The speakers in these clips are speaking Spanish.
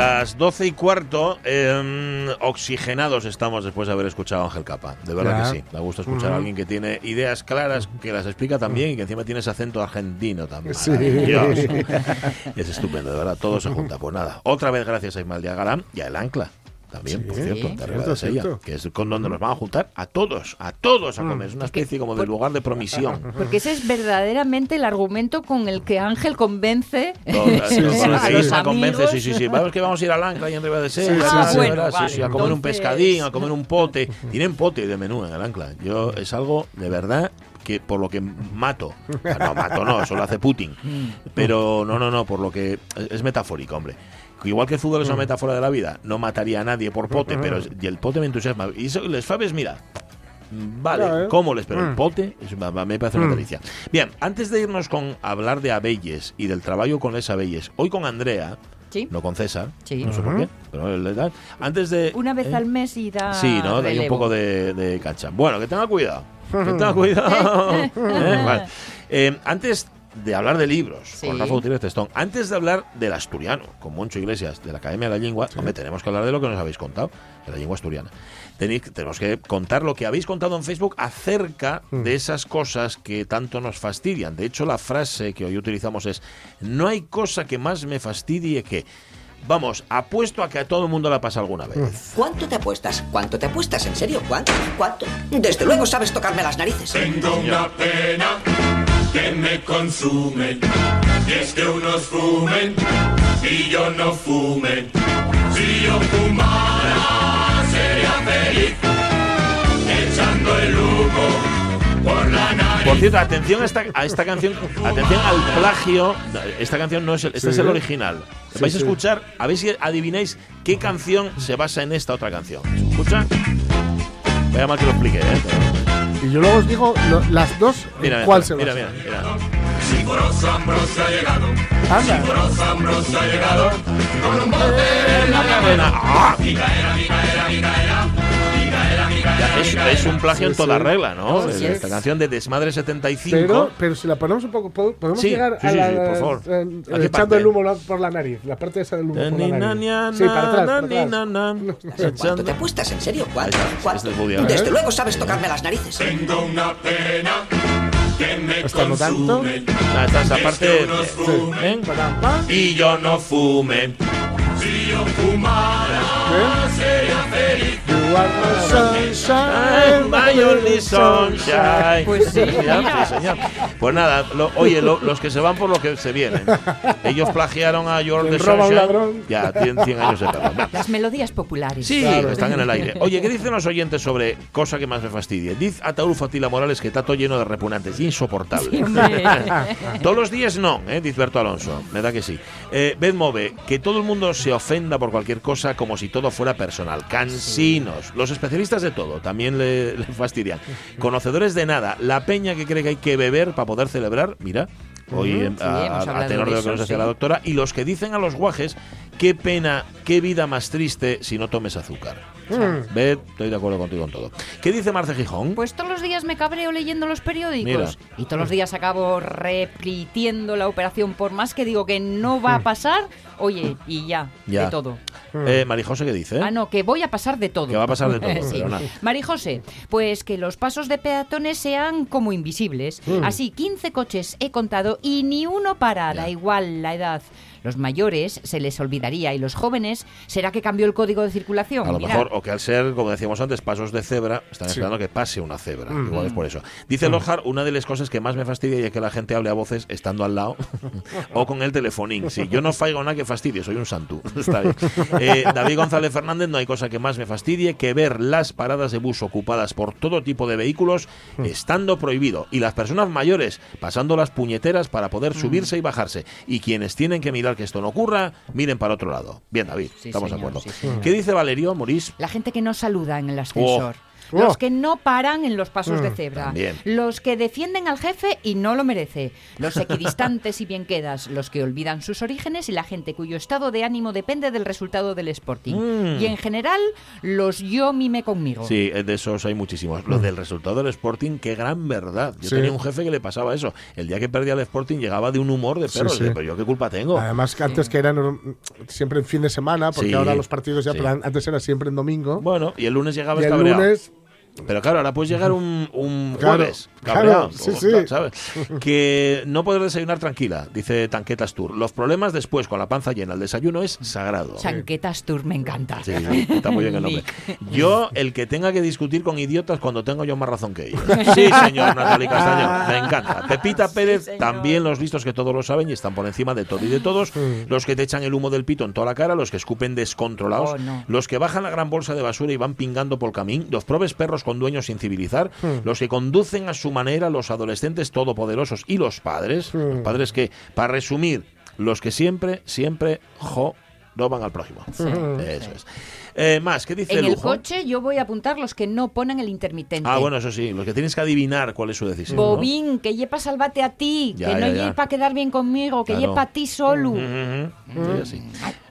Las 12 y cuarto, em, oxigenados estamos después de haber escuchado a Ángel Capa. De verdad Ya. que sí. Me gusta escuchar a alguien que tiene ideas claras, que las explica también y que encima tiene ese acento argentino también. Sí. Es estupendo, de verdad. Todo se junta. Pues nada, otra vez gracias a Ismael Galán y a El Ancla. También, por Sí. cierto, de Cierto, Arriba de Sella, que es con donde nos van a juntar a todos, a todos a comer. Es una especie como de lugar de promisión. Porque ese es verdaderamente el argumento con el que Ángel convence Todas, Sí, sí, sí. los convence, sí, sí, sí. Vamos que vamos a ir al Ancla y en Riva de Sella. Sí, sí, ah, sí. Bueno, sí, sí, vale, a comer un entonces- pescadín, a comer un pote. Tienen pote de menú en el Ancla. Yo es algo de verdad que por lo que mato. No, mato no, eso lo hace Putin. Pero no, no, no, por lo que es metafórico, hombre. Igual que el fútbol es una metáfora de la vida, no mataría a nadie por pote, pero es- y el pote me entusiasma. Y eso, les fabes, mira, Vale, Ya, ¿eh? ¿cómo les? Pero el Mm. pote es- me parece una Mm. delicia. Bien, antes de irnos con hablar de Abelles y del trabajo con les Abelles, hoy con Andrea, Sí. no con César, Sí. no sé por qué, pero le da- antes de... Una vez ¿eh? al mes y da. Sí, ¿no? Ahí un poco de, de cancha. Bueno, que tenga cuidado. Que tenga cuidado. ¿Eh? Vale. Eh, antes de hablar de libros, Sí. con Rafa Gutiérrez Testón, antes de hablar del asturiano, con Moncho Iglesias, de la Academia de la Lengua, hombre, tenemos que hablar de lo que nos habéis contado, de la lengua asturiana. Tenéis- tenemos que contar lo que habéis contado en Facebook acerca de esas cosas que tanto nos fastidian. De hecho, la frase que hoy utilizamos es, no hay cosa que más me fastidie que... Vamos, apuesto a que a todo el mundo la pasa alguna vez. ¿Cuánto te apuestas? ¿Cuánto te apuestas? ¿En serio? ¿Cuánto? ¿Cuánto? Desde luego sabes tocarme las narices. Tengo una pena que me consume. Y es que unos fumen y yo no fume. Si yo fumara, sería feliz. Echando el humo por la nariz. Por cierto, atención a esta, a esta canción, atención al plagio. Esta canción no es el, este es el original. Sí, Vais a sí. escuchar, a ver si adivináis qué canción se basa en esta otra canción. ¿Se escucha? Vaya mal que lo explique, ¿eh? Y yo luego os digo lo- las dos, Mira, cuál se mira, basa. mira, ha llegado. Anda. Sicoroso Ambrosio ha llegado. Con un bote en la cabeza. Es, es un plagio en Sí, toda sí. regla, ¿no? Sí, Esta canción de Desmadre 75. Pero, pero si la ponemos un poco, ¿pod- ¿podemos Sí, llegar sí, a sí, la, sí, por favor. eh, ¿A qué echando parte? el humo por la nariz? La parte esa del humo por la nariz. Sí, para atrás, para atrás. ¿Cuánto te apuestas? ¿En serio? ¿Cuánto? ¿Cuánto? este Allen. Desde luego sabes tocarme las narices. Tengo una pena que me Hasta no tanto. Ah, esta es la parte. ¿eh? Y yo no fume. Si yo fumara, sería feliz. You are my sunshine, My only sunshine. Pues sí, Mira, mira. sí, señor. Pues nada, lo- oye, lo- los que se van por lo que se vienen. Ellos plagiaron a George Quien the roba a un ladrón. Ya, tienen 100 años de perdón. Las melodías populares. Sí, Claro. están en el aire. Oye, ¿qué dicen los oyentes sobre cosa que más me fastidie? Dice Ataúl Fatila Morales que está todo lleno de repugnantes, insoportable. Todos los días no, ¿eh? dice Berto Alonso. Me da que sí. Eh, Beth Move, que todo el mundo se ofenda por cualquier cosa como si todo fuera personal. Cansinos. Los especialistas de todo también le, le fastidian. Conocedores de nada. La peña que cree que hay que beber para poder celebrar. Mira. Hoy eh, Sí, a, a tenor de lo que nos decía sí. la doctora. Y los que dicen a los guajes, qué pena, qué vida más triste si no tomes azúcar. Mm. Beth, estoy de acuerdo contigo en todo. ¿Qué dice Marce Gijón? Pues todos los días me cabreo leyendo los periódicos Mira. y todos los días acabo repitiendo la operación por más que digo que no va a pasar, oye, y ya, Ya. de todo. Eh, Marijose, ¿qué dice? Ah, no, que voy a pasar de todo. Que va a pasar de todo, Sí. pero nada. Marijose, pues que los pasos de peatones sean como invisibles. Mm. Así, 15 coches he contado y ni uno para, da igual la edad. Los mayores se les olvidaría y los jóvenes, ¿será que cambió el código de circulación? A lo mejor, o que al ser, como decíamos antes, pasos de cebra, están Sí. esperando que pase una cebra. Igual es por eso. Dice Lojar, una de las cosas que más me fastidia es que la gente hable a voces estando al lado o con el telefonín. Sí, yo no faigo nada que fastidie, soy un santu. Está bien. Eh, David González Fernández, no hay cosa que más me fastidie que ver las paradas de bus ocupadas por todo tipo de vehículos estando prohibido y las personas mayores pasando las puñeteras para poder subirse y bajarse. Y quienes tienen que mirar que esto no ocurra, miren para otro lado. Bien, David, Sí, estamos señor, de acuerdo. sí. ¿Qué dice Valerio, Morís? La gente que no saluda en el ascensor. Oh. Los que no paran en los pasos de Mm, cebra. también. Los que defienden al jefe y no lo merece. Los equidistantes y bien quedas. Los que olvidan sus orígenes y la gente cuyo estado de ánimo depende del resultado del Sporting. Mm. Y en general, los yo mime conmigo. Sí, eh, de esos hay muchísimos. Lo del resultado del Sporting, qué gran verdad. Yo Sí. tenía un jefe que le pasaba eso. El día que perdía el Sporting llegaba de un humor de perro. sí. Pero yo qué culpa tengo. Además que antes que eran mm, siempre en fin de semana, porque ahora los partidos ya antes era siempre en domingo. Bueno, y el lunes llegaba y el cabreado. lunes Pero claro, ahora puedes llegar un, un Claro, jueves claro, cabreado, sí, o- sí. ¿sabes? Que no poder desayunar tranquila, dice Tanquetas Tour. Los problemas después con la panza llena. El desayuno es sagrado. Chanquetas Tour me encanta. Sí, sí, está muy bien el nombre. Yo, el que tenga que discutir con idiotas cuando tengo yo más razón que ellos. Sí, señor Natalie Castañón, me encanta. Pepita Pérez, señor. también los listos que todos lo saben y están por encima de todo y de todos. Los que te echan el humo del pito en toda la cara, los que escupen descontrolados, Oh, no. los que bajan la gran bolsa de basura y van pingando por camín, los probes perros con dueños sin civilizar, los que conducen a su manera los adolescentes todopoderosos y los padres, los padres que, para resumir, los que siempre, siempre, jo, roban al prójimo. Eso es. Eh, más, ¿qué dice En el Lujo? coche yo voy a apuntar los que no ponen el intermitente. Ah, bueno, eso sí, los que tienes que adivinar cuál es su decisión. ¿no? Bobín, que llepa salvate a ti, Ya, que no llepa quedar bien conmigo, que Claro. llepa a ti solo. Ujú, ujú. Sí, así.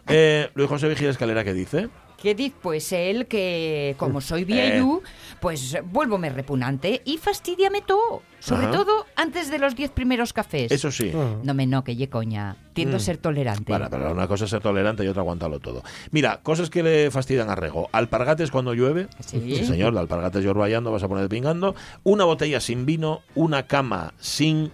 Eh, Luis José Vigil Escalera, ¿qué dice? ¿Qué dice? Pues él que, como soy Eh. vieju, pues vuélvome repugnante y fastidiame todo. Sobre Ajá. todo antes de los diez primeros cafés. Eso sí. No me no, que ye coña. Tiendo a ser tolerante. Bueno, pero una cosa es ser tolerante y otra aguantarlo todo. Mira, cosas que le fastidian a Rego. Alpargates cuando llueve. Sí. señor, de alpargates llorvallando vas a poner pingando. Una botella sin vino, una cama sin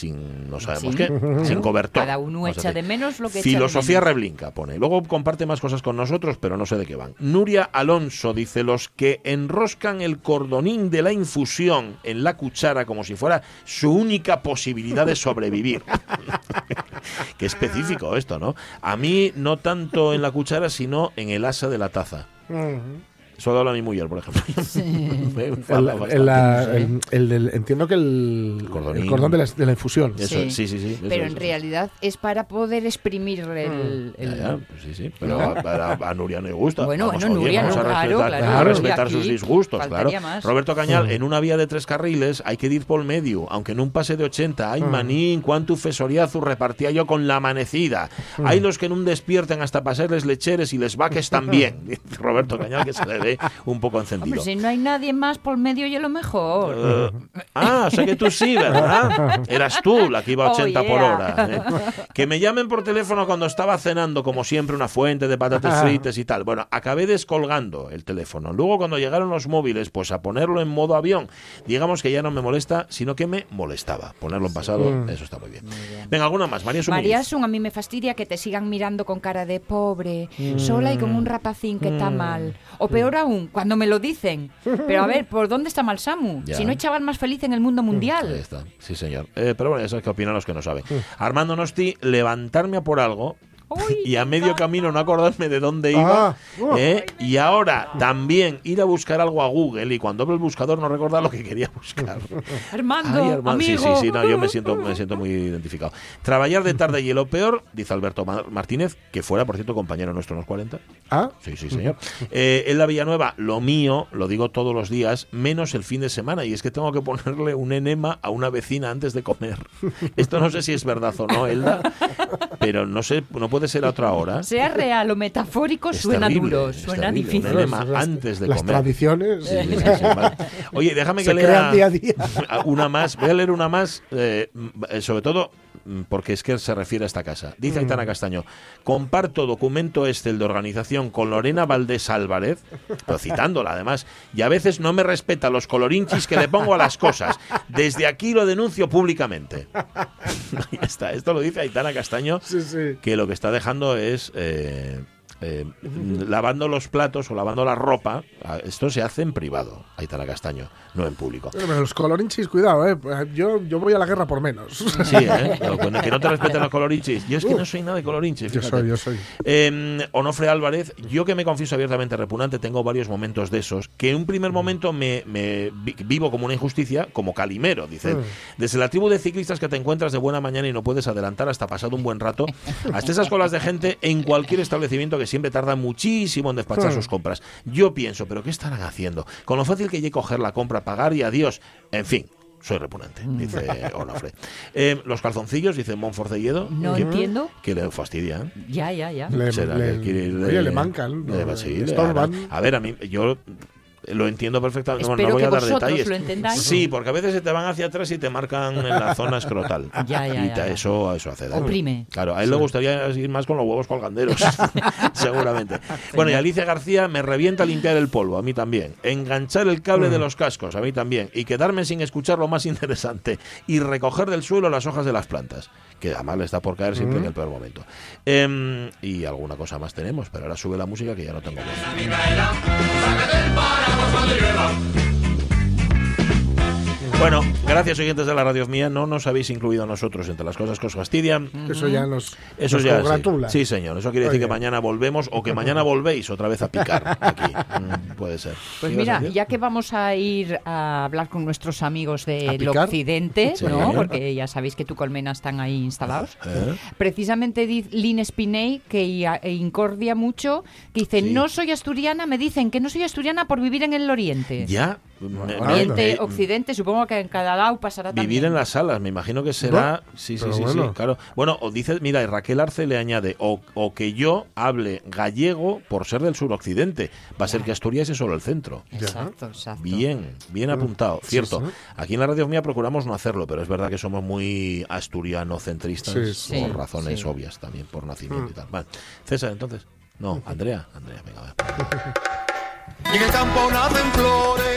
sin no sabemos Sin. qué, sin cobertor. Cada uno echa de menos lo que echa de Filosofía menos. reblinca, pone. Luego comparte más cosas con nosotros, pero no sé de qué van. Nuria Alonso dice, los que enroscan el cordonín de la infusión en la cuchara como si fuera su única posibilidad de sobrevivir. qué específico esto, ¿no? A mí no tanto en la cuchara, sino en el asa de la taza. Eso habla mi mujer, por ejemplo. Me El, el- la- el- el entiendo que el, El cordonín. el cordón de la, de la infusión. Eso, Sí. sí, sí, sí. eso Pero es, en eso. realidad es para poder exprimir el... Ya, el- ya, pues sí, sí. Pero a, a- a Nuria no le gusta. Bueno, Vamos, bueno, oye, Nuria, vamos no, a claro, respetar, claro, a Nuria, respetar aquí sus disgustos, claro. más. Roberto Cañal, en una vía de tres carriles hay que ir por medio, aunque en un pase de 80. Ay, manín, cuánto fesoriazo repartía yo con la amanecida. Hay los que en un despierten hasta pasarles lecheres y les vaques también. Roberto Cañal, que se le ve un poco encendido. Hombre, si no hay nadie más por medio, yo lo mejor. Eh, ah, o sea que tú sí, ¿verdad? Eras tú la que iba a Oh, 80 por yeah. hora. ¿eh? Que me llamen por teléfono cuando estaba cenando, como siempre, una fuente de patatas fritas y tal. Bueno, acabé descolgando el teléfono. Luego, cuando llegaron los móviles, pues a ponerlo en modo avión. Digamos que ya no me molesta, sino que me molestaba. Ponerlo en pasado, eso está muy bien. Venga, alguna más. María Sumuniz. María Sun, a mí me fastidia que te sigan mirando con cara de pobre, sola y con un rapacín que está mal. O peor aún, cuando me lo dicen. Pero a ver, ¿por dónde está mal Samu? Ya. Si no hay chaval más feliz en el mundo Ahí mundial. está, sí señor. Eh, pero bueno, ya sabes qué opinan los que no saben. Armando Nosti, levantarme a por algo y a medio camino no acordarme de dónde iba. Ah, uh. ¿eh? Y ahora también ir a buscar algo a Google y cuando abro el buscador no recordar lo que quería buscar. Armando, Ay, Armando. Sí, amigo. sí, sí, no, yo me siento, me siento muy identificado. Trabajar de tarde y lo peor, dice Alberto Ma- Martínez, que fuera, por cierto, compañero nuestro en los 40. Ah, Sí, sí, señor. Eh, en la Villanueva, lo mío, lo digo todos los días, menos el fin de semana, y es que tengo que ponerle un enema a una vecina antes de comer. Esto no sé si es verdad o no, Elda, pero no sé, no puede ser a otra hora. Sea real o metafórico, Es suena terrible, duro, suena terrible, difícil. Un enema las- antes de las comer. tradiciones Sí, sí, sí, vale. Oye, déjame que se lea día a día. una más. Voy a leer una más, eh, sobre todo porque es que se refiere a esta casa. Dice Aitana Castaño, comparto documento este, el de organización, con Lorena Valdés Álvarez, pero citándola además, y a veces no me respeta los colorinchis que le pongo a las cosas. Desde aquí lo denuncio públicamente. ya está, esto lo dice Aitana Castaño, Sí, sí. que lo que está dejando es... eh, eh, lavando los platos o lavando la ropa, ah, esto se hace en privado, Aitana Castaño, no en público. Pero, los colorinchis, cuidado, ¿eh? Yo, yo voy a la guerra por menos. Sí, ¿eh? Que no te respeten los colorinchis. Yo es que no soy nada de colorinchis. Yo soy, yo soy. Eh, Onofre Álvarez, yo que me confieso abiertamente repugnante, tengo varios momentos de esos, que en un primer momento me, me vi- vivo como una injusticia, como Calimero, dice. Mm. Desde la tribu de ciclistas que te encuentras de buena mañana y no puedes adelantar hasta pasado un buen rato, hasta esas colas de gente en cualquier establecimiento que siempre tarda muchísimo en despachar Mm. sus compras. Yo pienso, ¿pero qué estarán haciendo? Con lo fácil que llegue coger la compra, pagar y adiós. En fin. Soy repugnante, dice Onofre. Eh, los calzoncillos, dice Monforcelledo. No que- entiendo. Que le fastidia. ¿eh? Ya, ya, ya. Le, le- le mancan. le- hará. A ver, a mí, yo lo entiendo perfectamente. no- Espero no voy que a dar vosotros detalles. lo entendáis. Sí, porque a veces se te van hacia atrás y te marcan en la zona escrotal. Ya, ya, y ya, te- ya. Eso, eso hace daño. Oprime. Claro, a él le gustaría ir más con los huevos colganderos, seguramente. Bueno, y Alicia García me revienta limpiar el polvo, a mí también. Enganchar el cable Mm. de los cascos, a mí también. Y quedarme sin escuchar lo más interesante. Y recoger del suelo las hojas de las plantas. Que además le está por caer siempre Mm. en el peor momento. Em, y alguna cosa más tenemos, pero ahora sube la música que ya no tengo voz. but I was on the river. Bueno, gracias oyentes de la radio mía, no nos habéis incluido a nosotros entre las cosas que os fastidian. Eso ya nos, Eso nos ya congratula. Sí, señor. Eso quiere decir Oye. que mañana volvemos o que mañana volvéis otra vez a picar aquí. Mm, puede ser. Pues ¿Qué ibas a mira, ya que vamos a ir a hablar con nuestros amigos ¿A del occidente, Sí. ¿no? Porque ya sabéis que tu colmena están ahí instalados. ¿Eh? Precisamente dice Lynn Spiney, que e incordia mucho, que dice, Sí. no soy asturiana, me dicen que no soy asturiana por vivir en el oriente. Ya. Me- Oriente, me- Occidente, supongo que en cada lado pasará también. Vivir en las salas, me imagino que será. No, sí, sí, pero sí, sí, bueno. claro. Bueno, o dice, mira, y Raquel Arce le añade, o, o que yo hable gallego por ser del suroccidente. Va a ser que Asturias es solo el centro. Exacto, exacto. Bien, bien apuntado, cierto. sí. Aquí en la radio mía procuramos no hacerlo, pero es verdad que somos muy asturiano-centristas Sí, sí. por razones sí. obvias también, por nacimiento y tal. Vale. César, entonces. No, Andrea. Andrea, venga. Y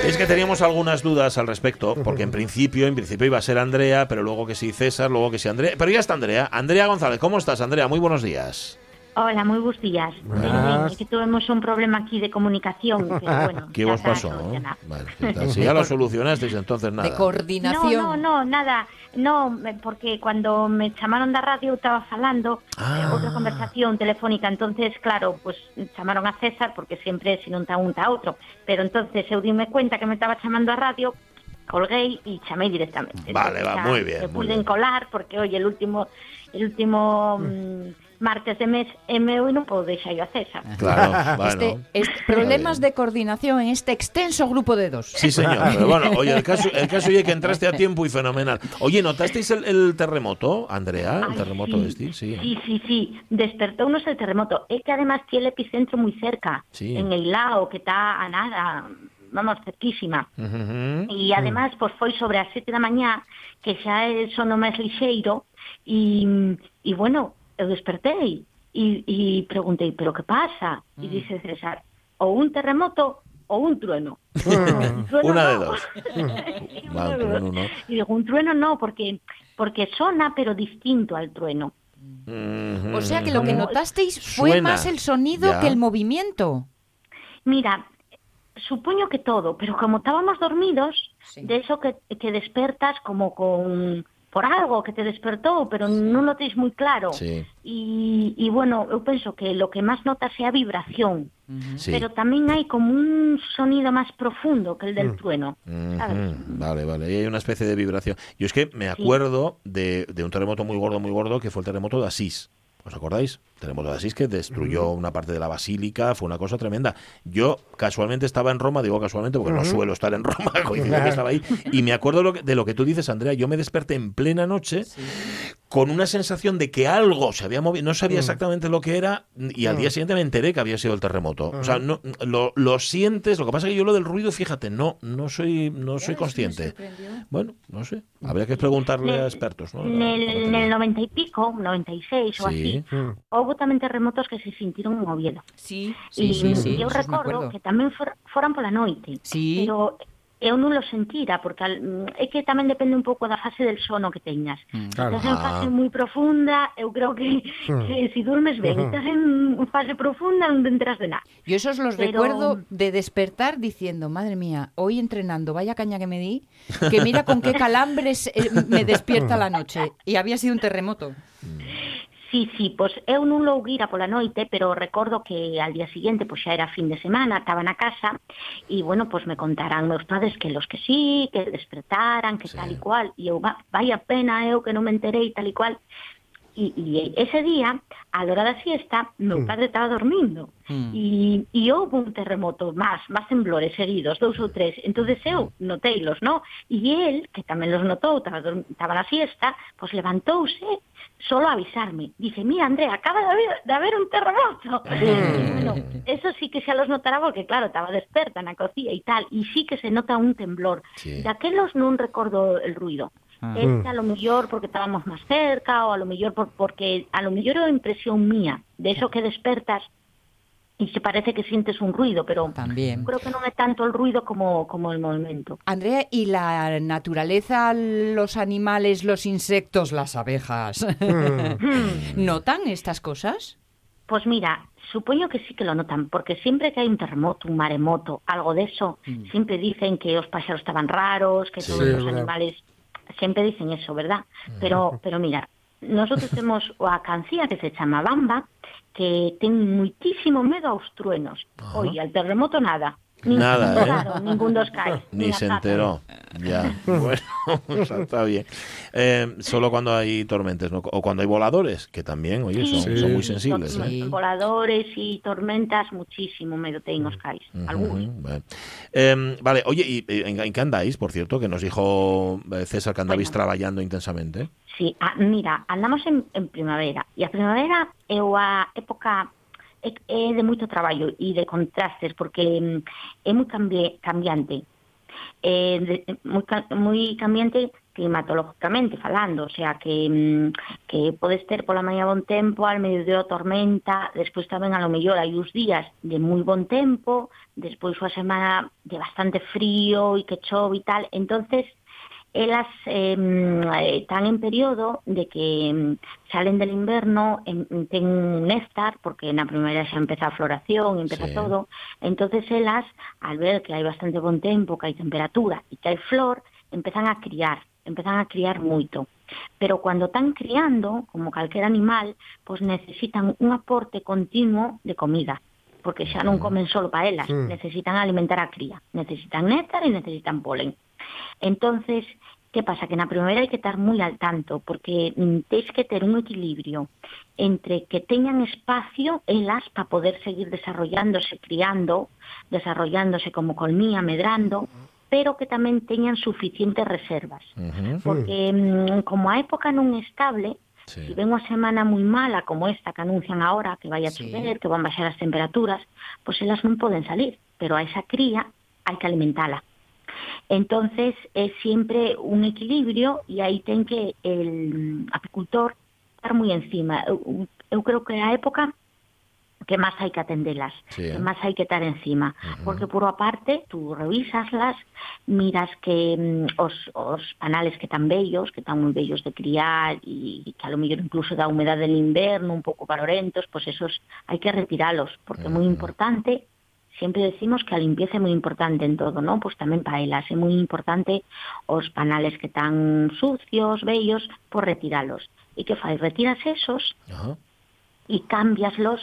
Es que teníamos algunas dudas al respecto, porque en principio, en principio iba a ser Andrea, pero luego que sí César, luego que sí Andrea. Pero ya está Andrea. Andrea González, ¿cómo estás, Andrea? Muy buenos días. Hola, muy buenos días. Buenas. Es que tuvimos un problema aquí de comunicación, pero bueno. ¿Qué ya os está pasó? Vale, si ya lo solucionasteis, entonces De nada. No, coordinación. no, no, nada. No, me- porque cuando me chamaron da radio estaba falando Ah. eh, outra conversación telefónica, entonces claro, pues chamaron a César porque siempre si non ta un ta outro, pero entonces eu dime cuenta que me estaba chamando a radio, colguei y chamei directamente. Vale, Entonces, va, ya muy bien, Me pude bien. colar porque hoy el último el último mm, martes de mes é meu e non podo deixar yo a César. Claro, bueno. Este, este- problemas de coordinación en este extenso grupo de dos. Sí, señor. Pero bueno, oye, el caso, el caso oye que entraste a tiempo y fenomenal. Oye, ¿notasteis el, el terremoto, Andrea? ¿El Ay, terremoto sí, este? Sí. Sí, sí, sí. Despertounos el terremoto. É que además tiene el epicentro muy cerca, Sí. en el lao, que está a nada, vamos, cerquísima. Ujú. E además, pois foi sobre as sete da mañá, que xa é sono máis lixeiro, e, e bueno, eu despertei e, e preguntei, pero que pasa? E dice César, ou un terremoto ou un trueno. Un trueno Una de no. dos. Un de trueno no. Y digo, un trueno no, porque, porque sona, pero distinto al trueno. O sea que lo que notasteis fue Suena. más el sonido Ya. que el movimiento. Mira, supoño que todo, pero como estábamos dormidos, Sí. de eso que, que despertas como con por algo que te despertou, pero non lo tenéis moi claro. Sí, Y, y bueno, eu penso que lo que máis notas é a vibración, sí. pero tamén hai como un sonido máis profundo que el del trueno, sabes? Ujú, Vale, vale. Y hay una especie de vibración. Yo es que me acuerdo de, de un terremoto muy gordo, muy gordo, que fue el terremoto de Asís. ¿Os acordáis? Terremoto de Asís que destruyó una parte de la basílica, fue una cosa tremenda. Yo casualmente estaba en Roma, digo casualmente porque no suelo estar en Roma, coincidió que estaba ahí, y me acuerdo de lo que tú dices, Andrea, yo me desperté en plena noche con una sensación de que algo se había movido, no sabía Mm. exactamente lo que era y al Mm. día siguiente me enteré que había sido el terremoto. O sea, Ajá. no, lo, lo sientes, lo que pasa es que yo lo del ruido, fíjate, no no soy no soy consciente. Bueno, no sé, habría que preguntarle a expertos, ¿no? En el, en el 90 y pico, 96 o Sí. así, houve tamén terremotos que se sintieron en Oviedo. Sí, sí, me recordo acuerdo. que tamén for, foran pola noite. Sí. Pero eu non lo sentira, porque al- mm, é que tamén depende un pouco da fase del sono que teñas. Claro. Estás en fase moi profunda, eu creo que, Mm. que si duermes ben, estás en fase profunda non te enteras de nada. Yo esos los Pero- recuerdo de despertar diciendo, madre mía, hoy entrenando, vaya caña que me di, que mira con qué calambres eh, me despierta la noche. Y había sido un terremoto. Sí, sí, pois eu non louguira pola noite, pero recordo que al día siguiente pois xa era fin de semana, estaba na casa e bueno, pois me contarán meus padres que los que sí, que despertaran, que sí. tal e cual, e eu, vaya pena eu que non me enterei tal e cual. E, e ese día, a hora da siesta, meu Mm. padre estaba dormindo, Mm. e, e houve un terremoto máis, máis temblores seguidos, dous ou tres, entonces eu noteilos, no? E el, que tamén los notou, estaba, na siesta, pois levantouse solo a avisarme. Dice, mira, Andrea, acaba de haber, de haber un terremoto. Y bueno, eso sí que xa los notara porque, claro, estaba desperta na cocina e tal, e sí que se nota un temblor. Sí. Daquelos non recordo el ruido. Ah. Este a lo mellor porque estábamos máis cerca ou a lo mellor por, porque a lo mellor é impresión mía de eso que despertas e se parece que sientes un ruido, pero También. creo que non é tanto el ruido como, como el movimento. Andrea, ¿y la naturaleza, los animales, los insectos, las abejas, notan estas cosas? Pues mira, supoño que sí que lo notan, porque siempre que hay un terremoto, un maremoto, algo de eso, siempre dicen que los pájaros estaban raros, que Sí. todos los verdad. animales, siempre dicen eso, ¿verdad? Pero, pero mira, nosotros tenemos a cancía que se llama Bamba, que ten muitísimo medo aos truenos. Oye, al terremoto nada. Nada, se ¿eh? enteraron, ningún dos cae. Ni se nada. enteró. Ya. Bueno, o sea, está bien. Eh, solo cuando hay tormentas, ¿no? O cuando hay voladores, que también, oye, son, Sí. son muy sensibles. ¿eh? Sí. Voladores y tormentas, muchísimo medo ten os Algunos. bueno. Eh, vale, oye, ¿y eh, en, en qué andáis, por cierto? Que nos dijo eh, César que andabais Bueno. trabajando intensamente. Sí, ah, mira, andamos en, en primavera e a primavera é a época é de moito traballo e de contrastes porque mm, moi cambi cambiante. Moi, ca- moi cambiante climatológicamente falando, o sea que mm, que podes ter pola mañá bon tempo, al mediodía tormenta, despois tamén a lo mellor hai uns días de moi bon tempo, despois unha semana de bastante frío e que chove e tal, entonces elas eh, mm, están en periodo de que mm, salen del inverno, en, ten un néctar, porque na primavera xa empeza a floración, empeza Sí. todo, entonces elas, al ver que hai bastante bon tempo, que hai temperatura e que hai flor, empezan a criar, empezan a criar moito. Pero cuando están criando, como calquer animal, pois necesitan un aporte continuo de comida porque xa non comen solo para elas, Mm. necesitan alimentar a cría, necesitan néctar e necesitan polen. Entonces, que pasa? Que na primavera hai que estar moi al tanto, porque mm, tens que ter un equilibrio entre que teñan espacio elas para poder seguir desarrollándose, criando, desarrollándose como colmía, medrando, pero que tamén teñan suficientes reservas. Porque mm, como a época non é estable, sí. Si ven unha semana moi mala como esta que anuncian ahora que vai a Sí. chover, que van baixar as temperaturas, pois elas non poden salir, pero a esa cría hai que alimentala. Entonces é sempre un equilibrio e aí ten que el apicultor estar moi encima. Eu creo que é a época que máis hai que atendelas, Sí. que máis hai que estar encima, porque por a parte tú revisaslas, miras que mm, os, os panales que están bellos, que están moi bellos de criar e que a lo mellor incluso da humedade del inverno un pouco parorentos, pois esos hai que retiralos, porque é moi importante Siempre decimos que a limpieza é moi importante en todo, ¿no? Pois tamén para elas é moi importante os panales que están sucios, bellos, por retiralos. E que fai? Retiras esos Ajá. e cambiaslos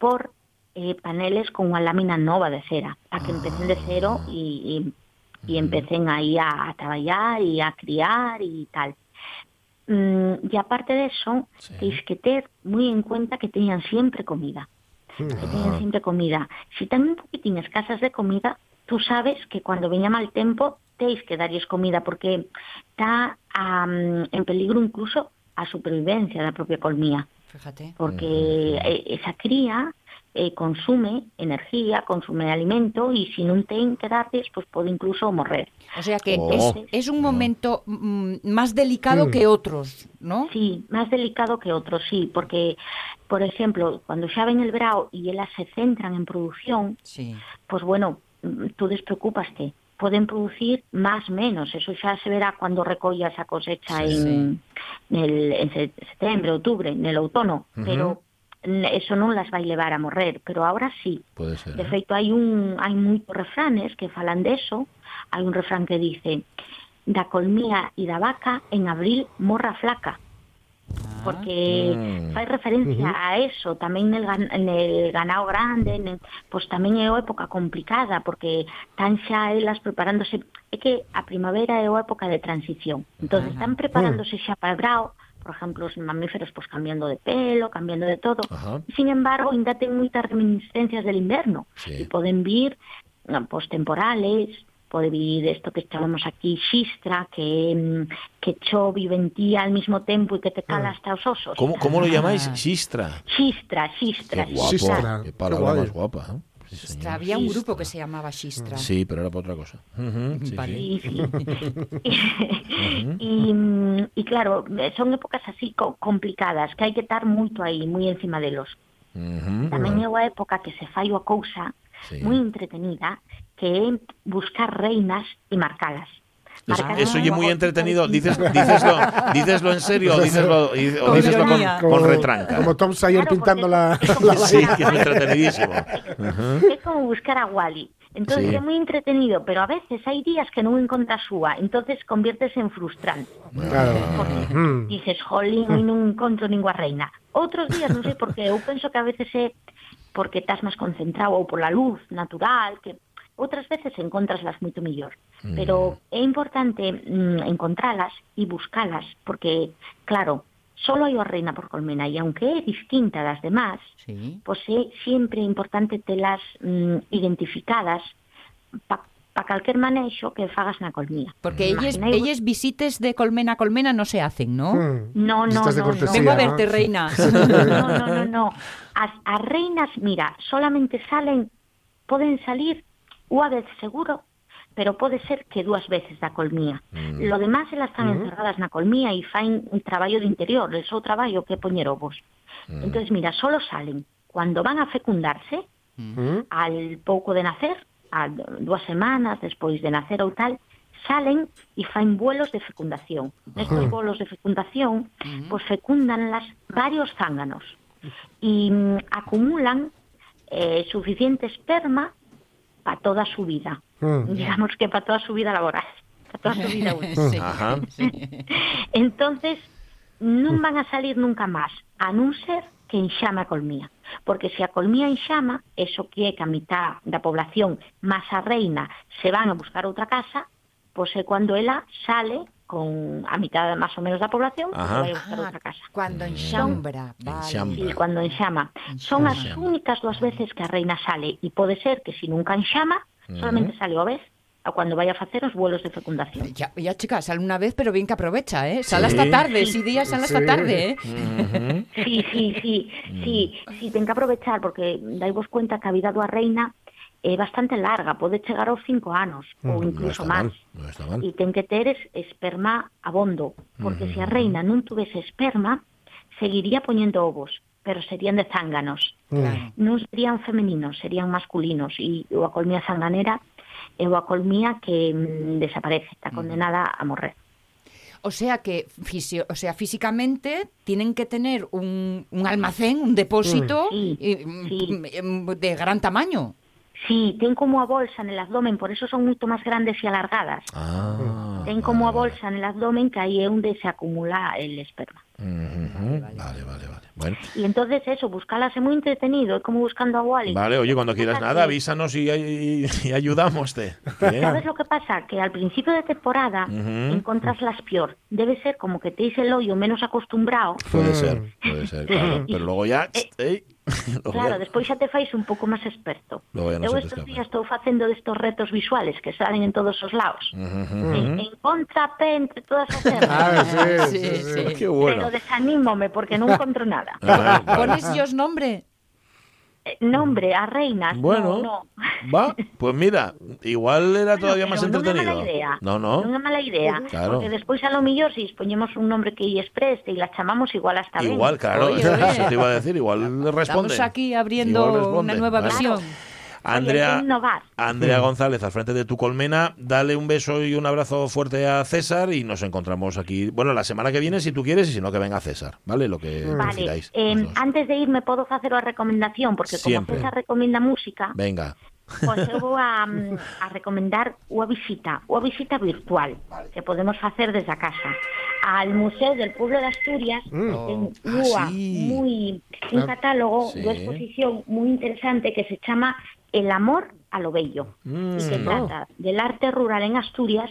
por eh, paneles con unha lámina nova de cera, para que empecen de cero e, e, e empecen aí a, a traballar e a criar e tal. Mm, e aparte de eso, Sí. que ter moi en cuenta que teñan sempre comida que teñan sempre comida. Si están un poquitín escasas de comida, tú sabes que cuando veña mal tempo teis que darlles comida porque está am, en peligro incluso a supervivencia da propia colmía, Fíjate. porque eh, esa cría eh, consume energía, consume alimento e se non ten que darles, pois pode incluso morrer. O sea que Oh. es, es un momento mm, más delicado Mm. que otros, ¿no? Sí, más delicado que otros, sí, porque, por ejemplo, cuando xa ven el verao e elas se centran en producción, Sí. pues bueno, mm, tú despreocupaste. Pueden producir más menos, eso ya se verá cuando recolla esa cosecha Sí, en, el, en se- septiembre, octubre, en el outono, pero eso non las vai levar a morrer, pero ahora sí. Puede ser, de eh? feito, hai, un, hai moitos refranes que falan deso. Hai un refrán que dice da colmía e da vaca en abril morra flaca ah. porque ah. fai referencia uh -huh. a eso, tamén nel, gan, nel ganao grande, nel, pois tamén é a época complicada, porque tan xa elas preparándose, é que a primavera é a época de transición, entón están preparándose xa para o grao, por exemplo, os mamíferos pois cambiando de pelo, cambiando de todo. Ajá. Sin embargo, ainda ten moitas reminiscencias del inverno Sí. e poden vir ah, pois temporales, pode vir isto que chamamos aquí xistra, que mm, que chove e ventía al mismo tempo e que te cala hasta os osos. ¿Cómo, cómo lo llamáis? Ah. Xistra. Xistra, xistra. Qué guapo. Xistra. Qué Qué palabra guay. más guapa. ¿eh? Sí, Xistra, señor. había un grupo que se llamaba Xistra. Sí, pero era para otra cosa. Sí, Vale. sí. Y, y claro, son épocas así co- complicadas que hai que estar moito aí, moi encima delos. Ujú. Tamén é unha época que se fai unha cousa Sí. moi entretenida que é buscar reinas e marcalas. Eso, oye muy entretenido. Dices, tinta. díceslo, díceslo en serio o díceslo, o Con díceslo con, retranca. Como Tom Sawyer Claro, pintando porque la, es como la Sí, que es entretenidísimo. É como buscar a Wally. Entonces Sí. é moi entretenido, pero a veces hai días que non encontras súa, entonces conviertes en frustrante. Claro. Porque Mm. dices, jolín, hoy non encontro ninguna reina. Outros días, non sei por qué, eu penso que a veces é porque estás máis concentrado ou pola luz natural, que outras veces encontraslas moito mellor. Pero é importante mm, encontralas e buscalas, porque, claro, solo hai unha reina por colmena, e aunque é distinta das demás, Sí. pois é sempre importante telas mm, identificadas para pa calquer manexo que fagas na colmía. Porque ellos, Imaginai- ellos visites de colmena a colmena no se hacen, ¿no? Mm. No, no, no, no. Vengo a ¿no? verte, reina. No, no, no, no. As, as reinas, mira, solamente salen, poden salir unha vez seguro, pero pode ser que dúas veces da colmía. Mm. Lo demás, elas están mm. encerradas na colmía e fain un traballo de interior, el seu traballo que é poñer ovos. Mm. Mira, solo salen cuando van a fecundarse, mm. al pouco de nacer, a dúas semanas despois de nacer ou tal, salen e fain vuelos de fecundación. Nestos vuelos de fecundación, mm. uh -huh. pois fecundanlas varios zánganos e mm, acumulan eh, suficiente esperma para toda su vida. Mm. Digamos que para toda su vida laboral, para toda su vida útil. Sí. Ajá. Entonces, non van a salir nunca máis, a non ser que enxame a colmía. Porque se a colmía enxama, eso que é que a mitad da población máis a reina se van a buscar outra casa, pois é cando ela sale con a mitad máis ou menos da población e se Ajá. vai a buscar Ah, outra casa. cuando enxambra. Vale. Enxambra. Sí, cuando enxama. Son as únicas dúas veces que a reina sale e pode ser que se nunca enxama, solamente sale o vez a cuando vai a facer os vuelos de fecundación. Ya, ya, chica, sale una vez, pero bien que aprovecha, ¿eh? Sale Sí. hasta tarde, sí, día sale hasta Sí. tarde, ¿eh? Ujú. Sí, sí, sí, sí, sí, ten que aprovechar porque daivos cuenta que a vida da reina é bastante larga, pode chegar aos cinco anos ou No incluso está máis. no. E ten que ter es- esperma abondo, porque se a reina non tuvese esperma, seguiría poñendo ovos, pero serían de zánganos. Claro. Non serían femeninos, serían masculinos e o a colmía zanganera é o a colmía que mm, desaparece, está condenada a morrer. O sea que fisio- o sea, físicamente tienen que tener un, un almacén, un depósito Sí, mm, sí. mm, de gran tamaño. Sí, ten como a bolsa en el abdomen, por eso son moito máis grandes e alargadas. Ah, Ten como a bolsa en el abdomen que aí é onde se acumula el esperma. Ujú. Vale, vale, vale. Bueno, Y entonces eso, buscarlas es muy entretenido, es como buscando a Wally. vale, oye, cuando quieras nada, avísanos y, y, y ayudamos. Te. ¿Sabes lo que pasa? Que al principio de temporada Ujú. encontras las peor. Debe ser como que te hice el hoyo menos acostumbrado. Puede ser, puede ser, claro. Pero luego ya. Lo Claro, despois xa te fais un pouco máis experto. Eu estes días estou facendo destos retos visuales que salen en todos os lados. En, en contrapé entre todas as terras. Ah, sí, sí, Sí, sí. Qué bueno. Pero desanímome porque non encontro nada. Ah. Pones Dios nombre. Nombre a reinas. Bueno, no, no. va, pues mira, igual era todavía más pero entretenido. Mala idea. No, no. Non é mala idea. Claro. Porque despois a lo millor si poñemos un nombre que lle expreste e la chamamos igual hasta ben. Igual, claro, Oye, oye. eso te iba a decir, igual responde. Estamos aquí abriendo una nueva ¿vale? versión. Andrea. Andrea González, al frente de tu colmena, dale un beso y un abrazo fuerte a César y nos encontramos aquí, bueno, la semana que viene si tú quieres y si no que venga César, ¿vale? Lo que Vale, eh, dos. antes de irme podo facer a recomendación porque Siempre. como César recomenda música, Venga. Pois eu vou a, mm, a recomendar unha visita, unha visita virtual que podemos facer desde a casa al Museo del Pueblo de Asturias que ten unha Ah, sí. moi un catálogo Sí. de exposición moi interesante que se chama El amor a lo bello Mm. y que trata del arte rural en Asturias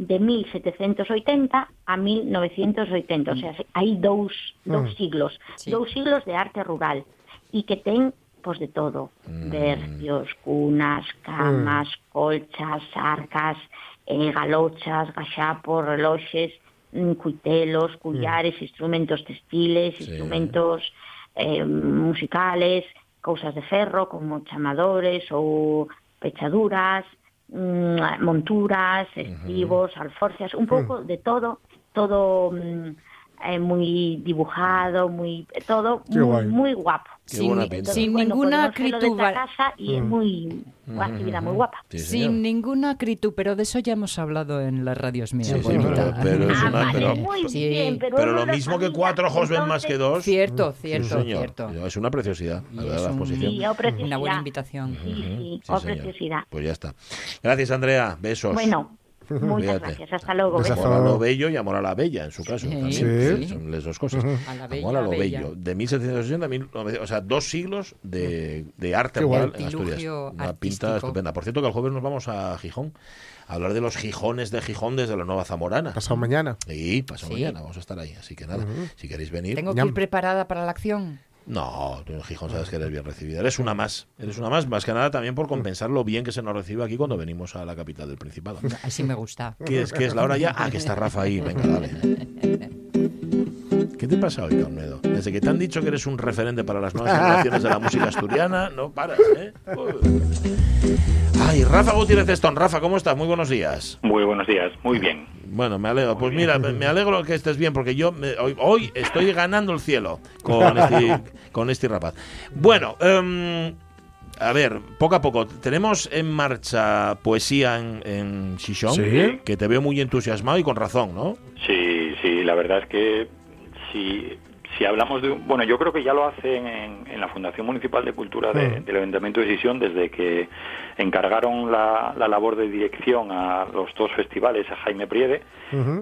de 1780 a 1980, o sea, hai dous, dous siglos, Sí. dous siglos de arte rural e que ten pois de todo, mm. bercios, cunas, camas, mm. colchas, arcas, eh, galochas, gaxapos, reloxes, mm, cuitelos, cullares, mm. instrumentos textiles, sí. instrumentos eh, musicales, cousas de ferro como chamadores ou pechaduras, mm, monturas, estivos, uh -huh. alforcias, un mm. pouco de todo, todo mm, eh, moi dibujado, moi todo Qué moi, guai. moi guapo. Qué Sin, pinta. sin Bueno, ninguna acritud. a casa y es muy una actividad muy guapa. Sí. Sin ninguna acritud, pero de eso ya hemos hablado en las radios mías. Sí, sí, pero, pero es Ah, una... Pero, muy Sí. bien, pero, pero lo mismo que cuatro ojos ven más que Entonces, dos. Cierto, cierto, cierto. Es una preciosidad, la verdad, es la un- exposición. Sí, o preciosidad. Una buena invitación. Sí, sí, Sí, o señor. preciosidad. Pues ya está. Gracias, Andrea. Besos. Bueno, muchas Cuídate. gracias. Hasta luego. Besazo. besos. Amor a lo bello y amor a la bella, en su caso. Sí. también. Sí. Son las dos cosas. A la bella, amor a lo bella. bello. De 1760 a 1900, o sea, dos siglos de, de arte rural en Asturias. Pinta estupenda. Por cierto, que el jueves nos vamos a Gijón a hablar de los Gijones de Gijón desde la Nueva Zamorana. Pasado mañana. Y pasado Sí. mañana vamos a estar ahí. Así que nada, si queréis venir. Tengo que Ñam. ir preparada para la acción. No, tú en Gijón sabes que eres bien recibida. Eres una más. Eres una más, más que nada también por compensar lo bien que se nos recibe aquí cuando venimos a la capital del Principado. Así me gusta. ¿Qué es, ¿Qué es la hora ya? Ah, que está Rafa ahí. Venga, dale. ¿Qué te pasa hoy, Carnedo? Desde que te han dicho que eres un referente para las nuevas generaciones de la música asturiana, no paras, ¿eh? Ay, Rafa Gutiérrez Stone. Rafa, ¿cómo estás? Muy buenos días. Muy buenos días, muy bien. Bueno, me alegro. Pues mira, me alegro que estés bien porque yo me- hoy, hoy estoy ganando el cielo con este, con este rapaz. Bueno, em, a ver, poco a poco. Tenemos en marcha poesía en, en Sí. que te veo muy entusiasmado y con razón, ¿no? Sí, sí, la verdad es que si, si hablamos de... un- Bueno, yo creo que ya lo hacen en, en la Fundación Municipal de Cultura de- Mm. del Ayuntamiento de Sisión desde que encargaron la, la labor de dirección a los dos festivales a Jaime Priede.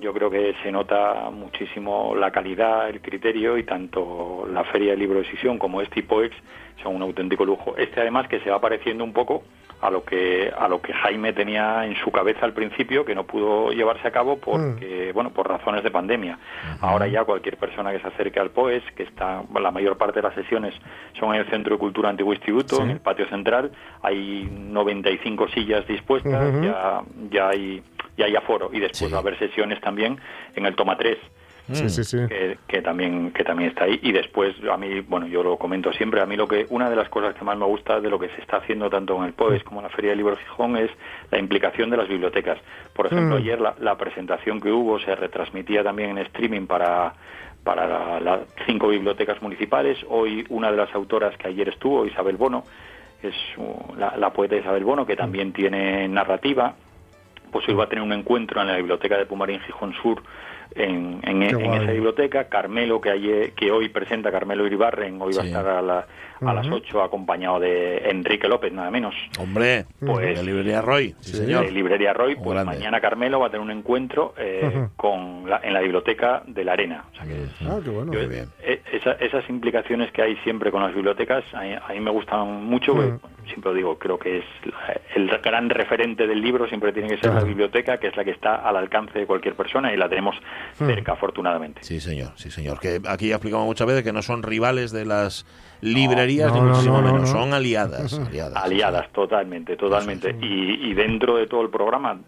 Yo creo que se nota muchísimo la calidad, el criterio y tanto la Feria del Libro de Sisión como este Hipoex son un auténtico lujo. Este además que se va pareciendo un poco a lo que a lo que Jaime tenía en su cabeza al principio que no pudo llevarse a cabo porque bueno por razones de pandemia. Ahora ya cualquier persona que se acerque al POES que está la mayor parte de las sesiones son en el Centro de Cultura Antiguo Instituto Sí. en el patio central hay 95 sillas dispuestas ya ya hay ya hay aforo. Y después Sí. va a haber sesiones también en el Toma 3 Sí, sí, sí. que, que también que también está ahí. Y después a mí bueno yo lo comento siempre a mí lo que una de las cosas que más me gusta de lo que se está haciendo tanto en el POES como en la Feria del Libro Gijón es la implicación de las bibliotecas. Por ejemplo Mm. ayer la, la presentación que hubo se retransmitía también en streaming para para la- las cinco bibliotecas municipales. Hoy una de las autoras que ayer estuvo Isabel Bono es la, la poeta Isabel Bono que también tiene narrativa pues hoy va a tener un encuentro en la biblioteca de Pumarín Gijón Sur en, en- Qué esa biblioteca. Carmelo, que, ayer, que hoy presenta Carmelo Iribarren, hoy va a estar a, la- a las Ujú. 8 acompañado de Enrique López, nada menos. Hombre, Pues- de librería Roy, sí, Sí. señor. De Librería Roy, pues grande. mañana Carmelo va a tener un encuentro eh, con la- en la biblioteca de la Arena. O sea que Ah, qué bueno. yo- Muy bien. eh, esa- esas implicaciones que hay siempre con las bibliotecas, a, mí- a mí me gustan mucho. porque siempre lo digo, creo que es la- el gran referente del libro, siempre tiene que ser la biblioteca, que es la que está al alcance de cualquier persona y la tenemos cerca, afortunadamente. Sí, señor, sí, señor. Que aquí ya explicamos muchas veces que no son rivales de las librerías, No, ni no, muchísimo no, no, menos. no. Son aliadas. aliadas. Aliadas, totalmente, totalmente. Y, y dentro de todo el programa,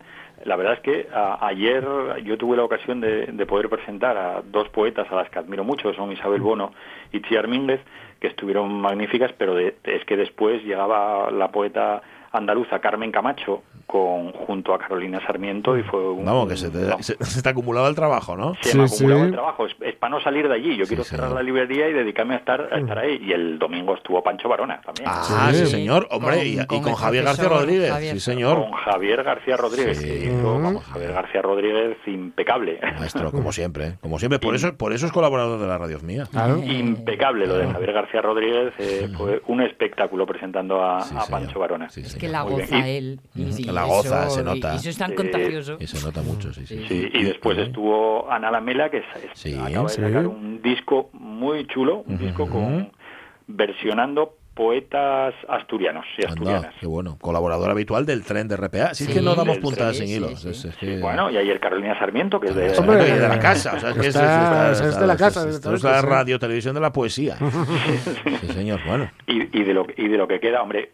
la verdad es que a- ayer yo tuve la ocasión de, de poder presentar a dos poetas a las que admiro mucho, son Isabel Bono y Chiar Mínguez, que estuvieron magníficas, pero de- es que después llegaba la poeta andaluza Carmen Camacho con junto a Carolina Sarmiento y fue un... Vamos, que se te, vamos, se, se te acumulaba el trabajo, ¿no? se Sí, me sí. acumulaba el trabajo, es, es para no salir de allí. Yo quiero Sí, cerrar señor. la librería y dedicarme a estar, a estar ahí. Y el domingo estuvo Pancho Barona también. Ah, sí, Sí. señor. Hombre, Con- y, y con Javier García Rodríguez. Javier. Sí, señor. Con Javier García Rodríguez. Sí. hizo, vamos, Javier García Rodríguez impecable. Maestro, como siempre, ¿eh? como siempre. Por eso, por eso es colaborador de la radio mía. Claro. Impecable lo de Javier García Rodríguez. eh, fue un espectáculo presentando a, Sí. Pancho Barona. Sí, señor. Que la goza él. Y, la goza, eso- se nota. Y eso es tan Eh, contagioso. Y se nota mucho, sí, sí. Sí, y después estuvo Ana Lamela, que es- es- Sí, acaba de sí. sacar un disco muy chulo, un disco con versionando poetas asturianos y Anda, asturianas. qué bueno. Colaborador habitual del tren de RPA. Si es Sí, que no damos puntadas sin sí, hilos. sí. Es, es que... Bueno, y ayer Carolina Sarmiento, que es de... Hombre, de la casa. O sea, es que está- es, es de la casa, Esto es la radio televisión de la poesía. Sí, señor. Bueno, y, y de lo, y de lo que queda, hombre,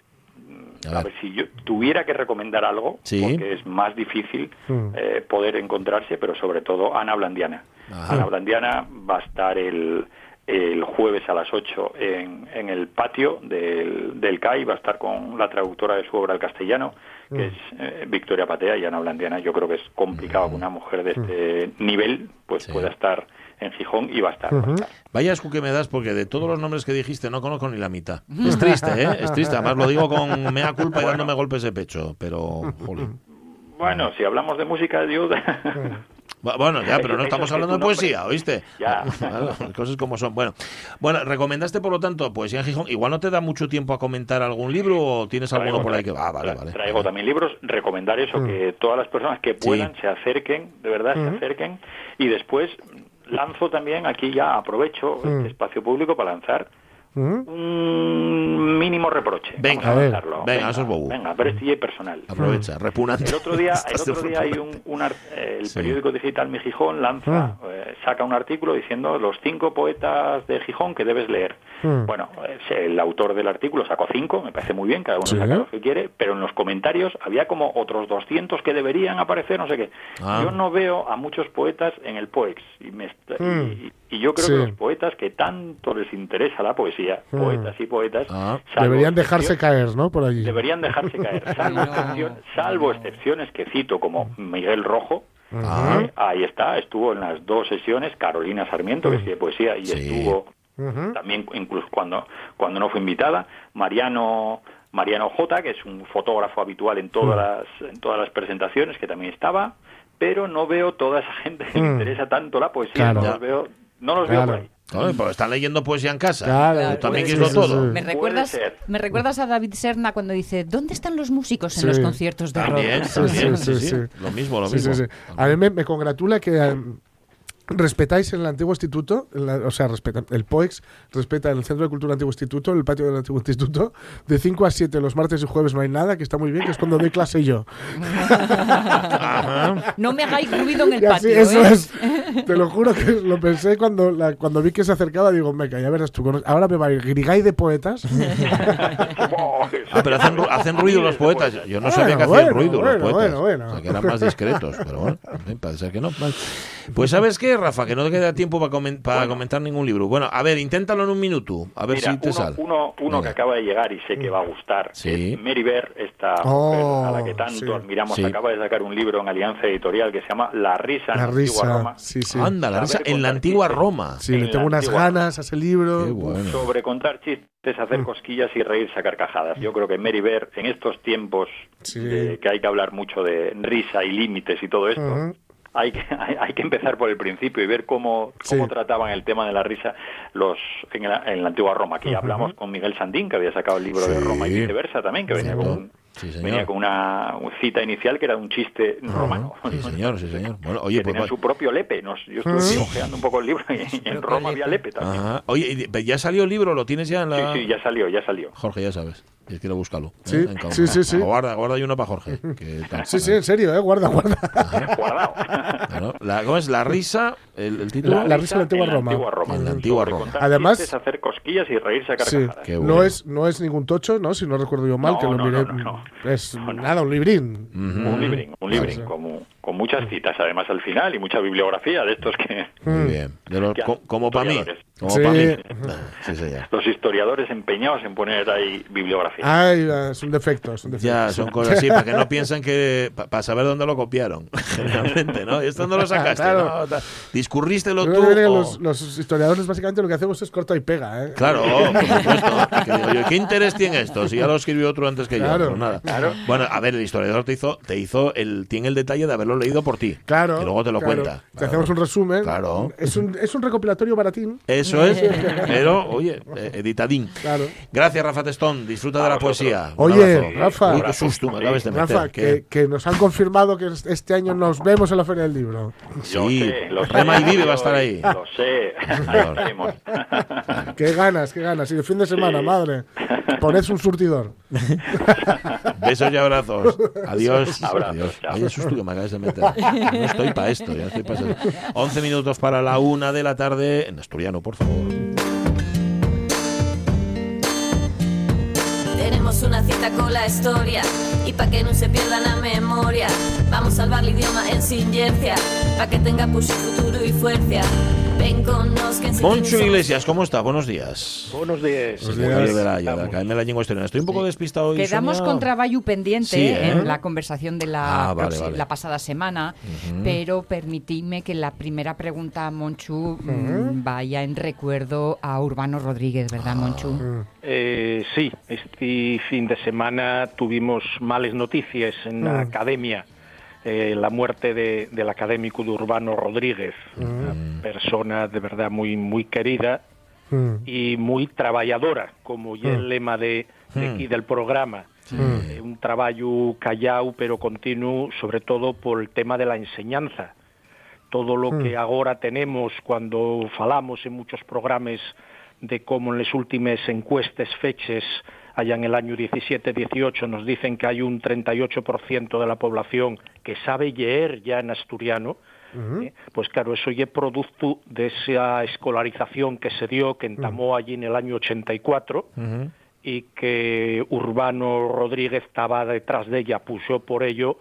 A a ver. si yo tuviera que recomendar algo, Sí. porque es más difícil Mm. eh, poder encontrarse, pero sobre todo Ana Blandiana. Ajá. Ana Blandiana va a estar el, el jueves a las 8 en, en el patio del, del CAI, va a estar con la traductora de su obra al castellano, que es eh, Victoria Patea, y Ana Blandiana yo creo que es complicado que una mujer de este nivel pues Sí. pueda estar en Gijón y va a estar. Ujú. estar. vaya asco que me das porque de todos los nombres que dijiste no conozco ni la mitad. Es triste, ¿eh? Es triste. Además lo digo con mea culpa y dándome golpes de pecho. Pero, jolín. Bueno, si hablamos de música, yo... Bu- Bueno, ya, pero no estamos es hablando de poesía, ¿oíste? Ya. Cosas como son. Bueno, bueno, recomendaste por lo tanto poesía en Gijón. Igual no te da mucho tiempo a comentar algún libro o tienes alguno Traigo- por ahí que va. Ah, vale, vale. Traigo vale. también libros, recomendar eso, que todas las personas que puedan se acerquen, de verdad se acerquen, y después lanzo también, aquí ya aprovecho este espacio público para lanzar ¿Mm? un mínimo reproche. Venga, Vamos a a ver. lanzarlo. Venga, eso es bobo. Venga, prestigio y personal. Aprovecha, repugnante. El otro día, el otro día hay un, el Sí. periódico digital Mi Gijón lanza, eh, saca un artículo diciendo los cinco poetas de Gijón que debes leer. Mm. Bueno, el autor del artículo sacó cinco, me parece muy bien, cada uno Sí. saca lo que quiere, pero en los comentarios había como otros 200 que deberían aparecer, no sé qué. Ah. Yo no veo a muchos poetas en el POEX y, me Mm. y- y yo creo Sí. que los poetas que tanto les interesa la poesía, Mm. poetas y poetas, Ah. Deberían dejarse caer, ¿no? Por allí. deberían dejarse caer, salvo, No, excepción- salvo excepciones que cito como Miguel Rojo, Ah. eh, ahí está, estuvo en las dos sesiones, Carolina Sarmiento, que escribe poesía, y Sí. estuvo también incluso cuando, cuando no fue invitada, Mariano Mariano J, que es un fotógrafo habitual en todas las, en todas las presentaciones, que también estaba, pero no veo toda esa gente que le Mm. interesa tanto la poesía, Claro. no los veo, no los veo Claro. por ahí. Joder, pues están leyendo poesía en casa. Claro. También lo ser, todo. ¿Me recuerdas, me recuerdas a David Serna cuando dice ¿Dónde están los músicos en Sí. los conciertos de También, rock? También, sí, sí, sí, sí. sí. Lo mismo, lo Sí, mismo. sí, sí. A mí me, me congratula que respetáis en el antiguo instituto, la- o sea, respeta, el POEX respeta en el Centro de Cultura Antiguo Instituto, el patio del Antiguo Instituto, de 5 a 7 los martes y jueves no hay nada, que está muy bien, que es cuando doy clase yo. No me hagáis ruido en el Y así, patio, eso ¿eh? es. Te lo juro que lo pensé cuando, la- cuando vi que se acercaba, digo, venga, ya verás tú. Ahora me va a ir Grigay de poetas. Ah, pero hacen, ru- hacen ruido los poetas. Yo no sabía que Bueno, hacían ruido bueno, los poetas. bueno, bueno. O sea, que eran más discretos. Pero bueno, parece ser que no. Vale. Pues ¿sabes qué, Rafa? Que no te queda tiempo para, comen- para Bueno. comentar ningún libro. Bueno, a ver, inténtalo en un minuto. A ver Mira, si te uno, sale. uno, uno que acaba de llegar y sé que va a gustar. Sí. es Mary Bear, esta Oh, mujer a la que tanto sí. admiramos, Sí. acaba de sacar un libro en Alianza Editorial que se llama La risa en La la antigua risa. Roma. Sí, sí. Anda, la risa en la antigua. Roma. Sí, le en tengo unas ganas a ese libro. Qué bueno. Sobre contar chistes, hacer cosquillas y reírse a carcajadas. Yo creo que Mary Bear, en estos tiempos Sí. de que hay que hablar mucho de risa y límites y todo esto, Ujú. Hay, que, hay, hay que empezar por el principio y ver cómo, cómo Sí. trataban el tema de la risa los en la, en la antigua Roma. Aquí hablamos con Miguel Sandín, que había sacado el libro de. Roma y viceversa también, que venía con, un- Sí, señor. venía con una cita inicial que era un chiste romano. Sí, señor, sí, señor. Bueno, que oye, pues. tenía va- su propio lepe. Nos, yo estuve Sí. ojeando un poco el libro y en Roma había lepe también. Ajá. Oye, ¿y- ¿ya salió el libro? ¿Lo tienes ya en la.? Sí, sí, ya salió, ya salió. Jorge, ya sabes. Es que lo búscalo. ¿eh? Sí, sí, uno. sí, sí. Guarda, guarda y una para Jorge. que tal. Sí, sí, en serio, ¿eh? Guarda, guarda. Guardado. Claro. La, ¿Cómo es? La risa, el, el título. La risa en la antigua en Roma. antigua Roma. En la antigua Roma. Además- chistes, hacer cosquillas y reírse a Sí, carcajadas. Qué no es, no es ningún tocho, ¿no? Si no recuerdo yo mal, No, que lo no, miré. no, no, no. Es No, no. nada, un librín. Un librín, un librín, sí. como, con muchas citas además al final y mucha bibliografía de estos que Muy bien. De los- Ya, co- como para mí. Como Sí. para mí. Sí, señor. los historiadores empeñados en poner ahí bibliografía. Ay, eh, es un defecto, es un defecto. Ya, son cosas así, para que no piensen que. para saber dónde lo copiaron, generalmente, ¿no? ¿Y esto dónde lo sacaste? Claro. No, ta- ¿Discurrístelo Yo tú? o- los, los historiadores básicamente lo que hacemos es corta y pega, ¿eh? Claro, por supuesto. ¿Qué interés tiene esto? Si ya lo escribió otro antes que Claro, yo. Pues nada. Bueno, a ver, el historiador te hizo, te hizo el, tiene el detalle de haberlo leído por ti. Claro. Que luego te lo claro. cuenta. Te hacemos un resumen. Claro. Es un, es un recopilatorio baratín. Eso es. Pero, oye, eh, editadín. Claro. Gracias, Rafa Testón. Disfruta de la poesía. Oye. Rafa. Uy, qué susto me acabas de meter. Rafa, que, que nos han confirmado que este año nos vemos en la Feria del Libro. Sí, sé, lo sé, Rema y Vive va a estar ahí. Lo sé. Qué ganas, qué ganas. Y de fin de semana, madre. Poned un surtidor. Besos y abrazos. Adiós. Abrazos, Adiós. chao. Vaya meter. No estoy para esto, ya estoy para eso. 11 minutos para la una de la tarde. En asturiano, por favor. Tenemos una cita con la historia y pa' que no se pierda la memoria, vamos a salvar el idioma en silencia, pa' que tenga push futuro y fuerza. Ven con nos que Moncho Iglesias, ¿cómo está? Buenos días. Buenos días. Soy de la, ya, de la Academia de la Lengua Asturiana. Estoy un poco despistado hoy. Quedamos Sonia. con trabajo pendiente Sí, ¿eh? en la conversación de la, Ah, vale, proxi- vale. la pasada semana, pero permitidme que la primera pregunta a Monchu mm, vaya en recuerdo a Urbano Rodríguez, ¿verdad, Ah. Monchu? Eh, sí, este fin de semana tuvimos malas noticias en la Mm. academia. Eh, la muerte de- del académico de Urbano Rodríguez, una persona de verdad muy, muy querida Mm. y muy trabajadora, como ya el lema de, de aquí del programa. Eh, un trabajo callado pero continuo, sobre todo por el tema de la enseñanza. Todo lo que ahora tenemos cuando falamos en muchos programas de cómo en las últimas encuestas fechas allá en el año 17-18 nos dicen que hay un 38% de la población que sabe leer ya en asturiano, ¿eh? pues claro, eso ya es producto de esa escolarización que se dio, que entamó allí en el año 84 y que Urbano Rodríguez estaba detrás de ella, puso por ello,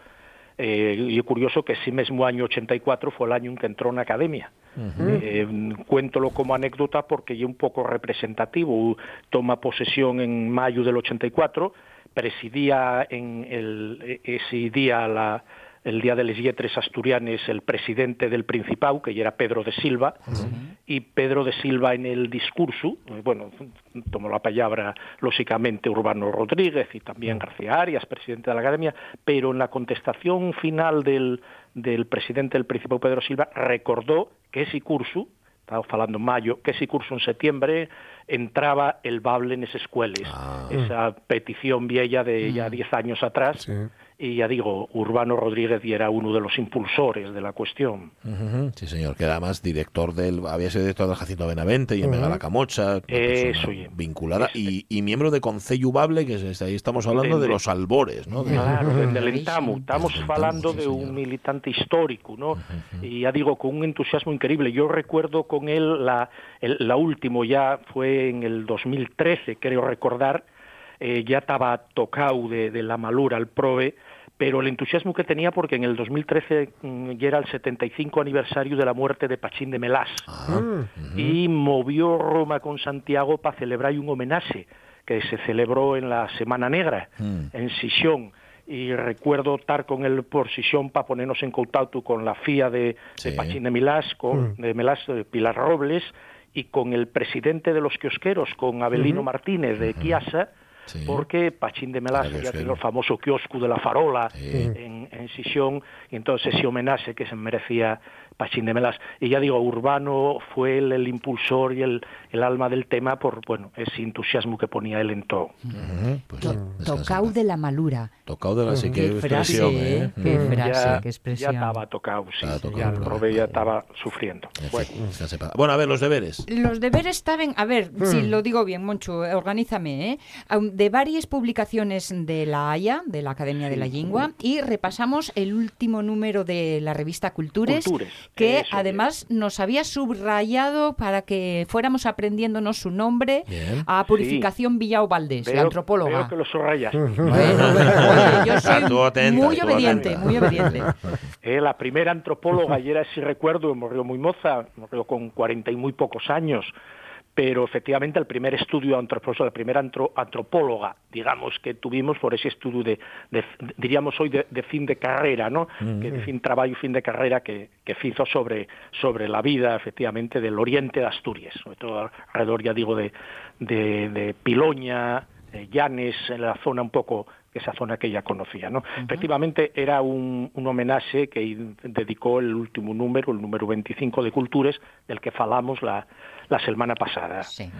eh, y es curioso que ese mismo año 84 fue el año en que entró en academia. Eh, cuéntolo como anécdota porque es un poco representativo. Toma posesión en mayo del 84, presidía en el, ese día la, el día de les Yetres Asturianes el presidente del Principado, que ya era Pedro de Silva, y Pedro de Silva en el discurso, eh, bueno, tomó la palabra lógicamente Urbano Rodríguez y también García Arias, presidente de la Academia, pero en la contestación final del, del presidente del Principado, Pedro Silva, recordó que ese curso, estaba falando en mayo, que ese curso en septiembre entraba el bable en esas escuelas. Esa petición vieja de ya 10 años atrás. Sí. Y ya digo, Urbano Rodríguez y era uno de los impulsores de la cuestión. Sí, señor, que era además director del. Había sido director del Jacinto Benavente y en Mega la Camocha. Eso, vinculada y, y miembro de Concello Bable, que es, ahí estamos hablando de, De- de- los albores, ¿no? De- Claro, desde el Maravilla. Entamo. Estamos sí, de un militante histórico, ¿no? Y ya digo, con un entusiasmo increíble. Yo recuerdo con él, la, el- la última ya fue en el 2013, creo recordar, eh, ya estaba tocado de, de la malura al PROE, pero el entusiasmo que tenía porque en el 2013 mm, ya era el 75 aniversario de la muerte de Pachín de Melás. Y movió Roma con Santiago para celebrar un homenaje que se celebró en la Semana Negra, en Sisión. Y recuerdo estar con él por Sisión para ponernos en contacto con la FIA de, Sí. de Pachín de Milás, con, de Melás, de Pilar Robles, y con el presidente de los kiosqueros, con Abelino Martínez de Kiasa, Sí. porque Pachín de Melás Claro, ya tiene el famoso kiosco de la farola Sí. en, en Sisión, y entonces ese homenaje que se merecía pa Chindemelas. Y ya digo, Urbano fue el, el impulsor y el, el alma del tema por, bueno, ese entusiasmo que ponía él en todo. Ujú, pues To- tocau de la malura. Tocado de la sí, qué Qué frase, expresión, ¿eh? ¿eh? Qué Mm. frase, ya, qué ya expresión. estaba tocado, sí, Estaba tocado, ya el. Robé ya estaba sufriendo. En Bueno, Bueno, a ver, los deberes. Los deberes estaban, a ver, si lo digo bien, Moncho, organízame, ¿eh? De varias publicaciones de la Haya, de la Academia de la Lengua, y repasamos el último número de la revista Cultures, Cultures, que eso además nos había subrayado para que fuéramos aprendiéndonos su nombre Bien. a Purificación Villao Valdés, la veo, antropóloga. veo que lo subrayas. Bueno, yo soy atenta, muy obediente, atenta. muy obediente. Eh, la primera antropóloga, y era si recuerdo, murió muy moza, murió con cuarenta y muy pocos años, pero efectivamente el primer estudio antropológico, la primera antro- antropóloga, digamos, que tuvimos por ese estudio de, de- diríamos hoy, de, de fin de carrera, ¿no? Que de fin trabajo y fin de carrera que, que hizo sobre, sobre la vida, efectivamente, del oriente de Asturias, sobre todo alrededor, ya digo, de, de, de Piloña, Llanes, en la zona un poco esa zona que ella conocía. ¿no? Efectivamente, era un, un homenaje que dedicó el último número, el número 25 de Cultures, del que falamos la, la semana pasada. Sí.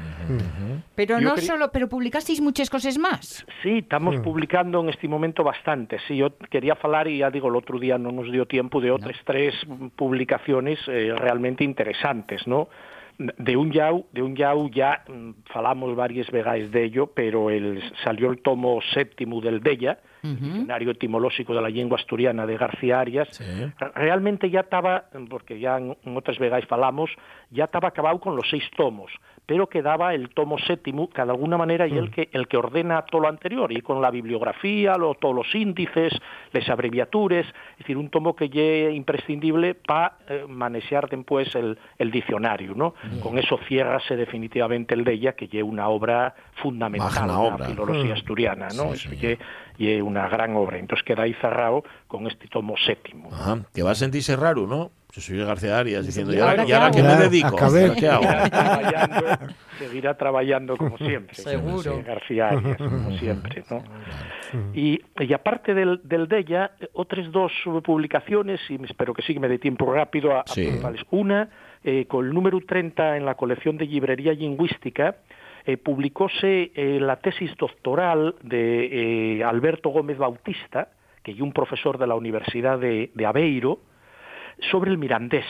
Pero Yo no solo, pero publicasteis muchas cosas más. Sí, estamos publicando en este momento bastante. Sí, yo quería falar, y ya digo, el otro día no nos dio tiempo, de otras tres publicaciones eh, realmente interesantes, ¿no? De un yau, de un yau ya mm, falamos varias veces de ello, pero el, salió el tomo séptimo del Della, Diccionario etimológico de la lengua asturiana de García Arias. Sí. Realmente ya estaba, porque ya en, otras veces falamos, ya estaba acabado con los seis tomos, pero quedaba el tomo séptimo, que de alguna manera y el que el que ordena todo lo anterior, y con la bibliografía, lo- todos los índices, las abreviaturas, es decir, un tomo que ya imprescindible para manejar después el, el diccionario, ¿no? Con eso ciérrase definitivamente el de ella, que ya una obra fundamental en la obra. filología Mm. asturiana, ¿no? Sí, Eso sí. Ye una gran obra. Entonces queda ahí cerrado con este tomo séptimo. Ajá, que va a sentirse raro, ¿no? Yo soy García Arias diciendo, ¿y ¿y ahora, ¿y qué ahora hago? qué me dedico? acabé. ¿Ahora ¿Qué hago? Seguirá trabajando, seguirá trabajando como siempre. Seguro. García Arias, como siempre, ¿no? Y, y aparte del, del de ella, otras dos publicaciones, y espero que sí que me dé tiempo rápido a, Sí. Una, eh, con el número 30 en la colección de librería lingüística, eh, publicóse eh, la tesis doctoral de eh, Alberto Gómez Bautista, que es un profesor de la Universidad de, de Aveiro, sobre el mirandés.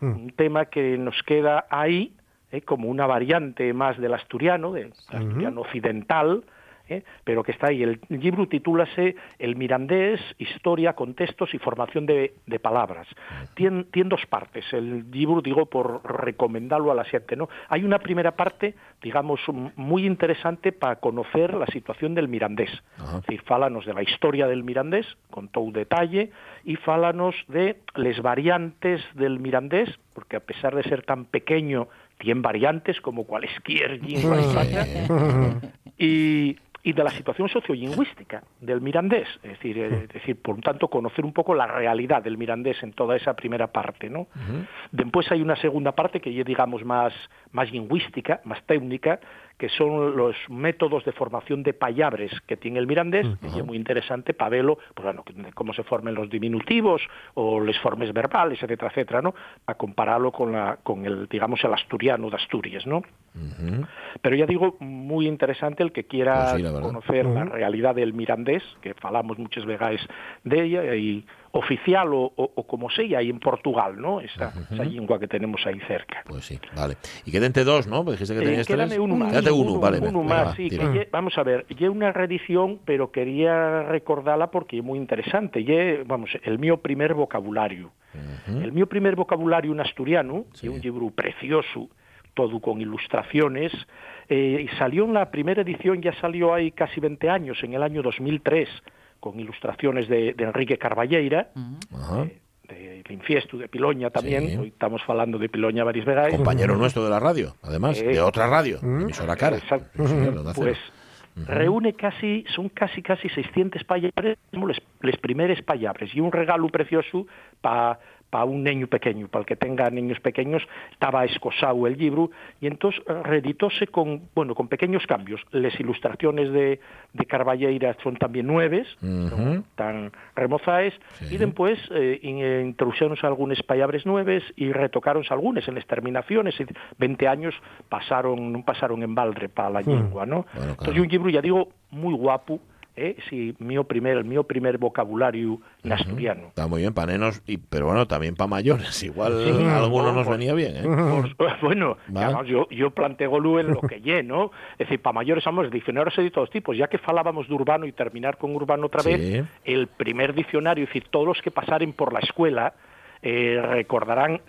Un tema que nos queda ahí eh, como una variante más del asturiano, del asturiano occidental, eh, pero que está ahí. El libro titúlase El mirandés, historia, contextos y formación de, de palabras. Tiene, tiene dos partes. El libro, digo, por recomendarlo a la gente, ¿no? Hay una primera parte, digamos, muy interesante para conocer la situación del mirandés. Es decir, fálanos de la historia del mirandés, con todo detalle, y fálanos de las variantes del mirandés, porque a pesar de ser tan pequeño, tiene variantes como cualesquier y, y de la situación sociolingüística del mirandés, es decir, eh, es decir, por un tanto, conocer un poco la realidad del mirandés en toda esa primera parte, ¿no? Después hay una segunda parte que ya digamos más, más lingüística, más técnica, que son los métodos de formación de palabras que tiene el mirandés, que es muy interesante para verlo, pues bueno, que- cómo se forman los diminutivos o las formas verbales, etcétera, etcétera, ¿no? A compararlo con, la, con el, digamos, el asturiano de Asturias, ¿no? Pero ya digo, muy interesante el que quiera Pues sí, la verdad. conocer la realidad del mirandés, que falamos muchas veces de ella, y oficial o, o- o como sea, ahí en Portugal, ¿no? Esa, esa lengua que tenemos ahí cerca. Pues sí, vale. Y quédate dos, ¿no? Porque dijiste que Eh, tenías quédame tres. uno más. Quédate uno, Uno- vale. uno venga, más, va, sí. que lle- vamos a ver, ya una reedición, pero quería recordarla porque es muy interesante. Ye, vamos, el mío primer vocabulario. El mío primer vocabulario en asturiano, y un libro precioso, todo con ilustraciones, eh, y salió en la primera edición, ya salió hay casi 20 años, en el año 2003, con ilustraciones de, de Enrique Carballeira, Ajá. de Infiesto, de Piloña también, Sí. hoy estamos hablando de Piloña varias veces. Compañero nuestro de la radio, además, Eh, de otra radio, emisora cara. Exacto. Señor. Pues reúne casi, son casi casi 600 palabras, como les, les primeres palabras, y un regalo precioso para para un niño pequeño, para el que tenga niños pequeños, estaba escosado el libro y entonces reeditóse con, bueno, con pequeños cambios. Las ilustraciones de, de Carballeira son también nueves, Ujú. tan remozaes, y después eh, eh, algunas palabras nueves y retocáronse algunas en las terminaciones, y 20 años pasaron, pasaron en balde para la Hmm. lengua, ¿no? Bueno, Entonces, un libro, ya digo, muy guapo, eh, sí, mío primer, el mío primer vocabulario en asturiano. Está muy bien para nenos, y, pero bueno, también para mayores. Igual Sí, a algunos no, nos pues- venía bien, ¿eh? Pues, bueno, además, yo, yo planteo en lo que lle, ¿no? Es decir, para mayores, vamos, diccionarios hay de todos tipos. Ya que falábamos de urbano y terminar con urbano otra Sí. vez, el primer diccionario, es decir, todos los que pasaren por la escuela, eh, recordarán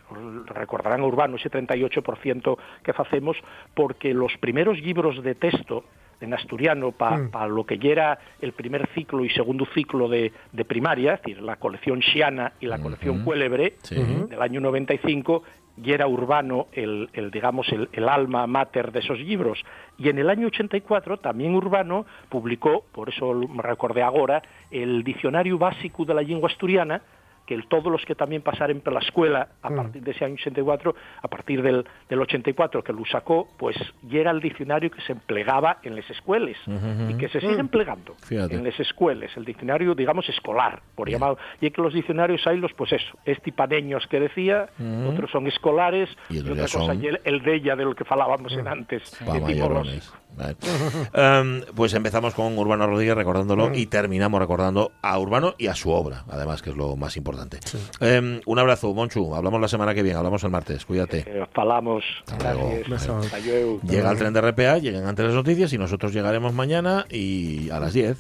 recordarán a urbano ese 38% que hacemos porque los primeros libros de texto en asturiano para lo que ya era el primer ciclo y segundo ciclo de, de primaria, es decir, la colección Xiana y la colección Cuélebre Sí. del año 95, y era urbano el, el, digamos el, el alma mater de esos libros. Y en el año 84 también Urbano publicó, por eso me recordé ahora, el Diccionario Básico de la Lengua Asturiana, que el- todos los que también pasaren por la escuela a partir de ese año 84, a partir del, del 84 que lo sacó, pues ya era el diccionario que se empleaba en las escuelas y que se sigue empleando Fíjate. en las escuelas, el diccionario, digamos, escolar, por llamado. Y es que los diccionarios hay los, pues eso, estipaneños que decía, otros son escolares, Y otra cosa, son- y el, el de ella, de lo que falábamos en antes, Pa' etimológico. mayorones. Vale. Em, pues empezamos con Urbano Rodríguez recordándolo y terminamos recordando a Urbano y a su obra, además, que es lo más importante. Em, un abrazo, Monchu. Hablamos la semana que viene, hablamos el martes. Cuídate. Eh, hasta luego. Llega el tren de RPA, llegan antes las noticias y nosotros llegaremos mañana y a las 10.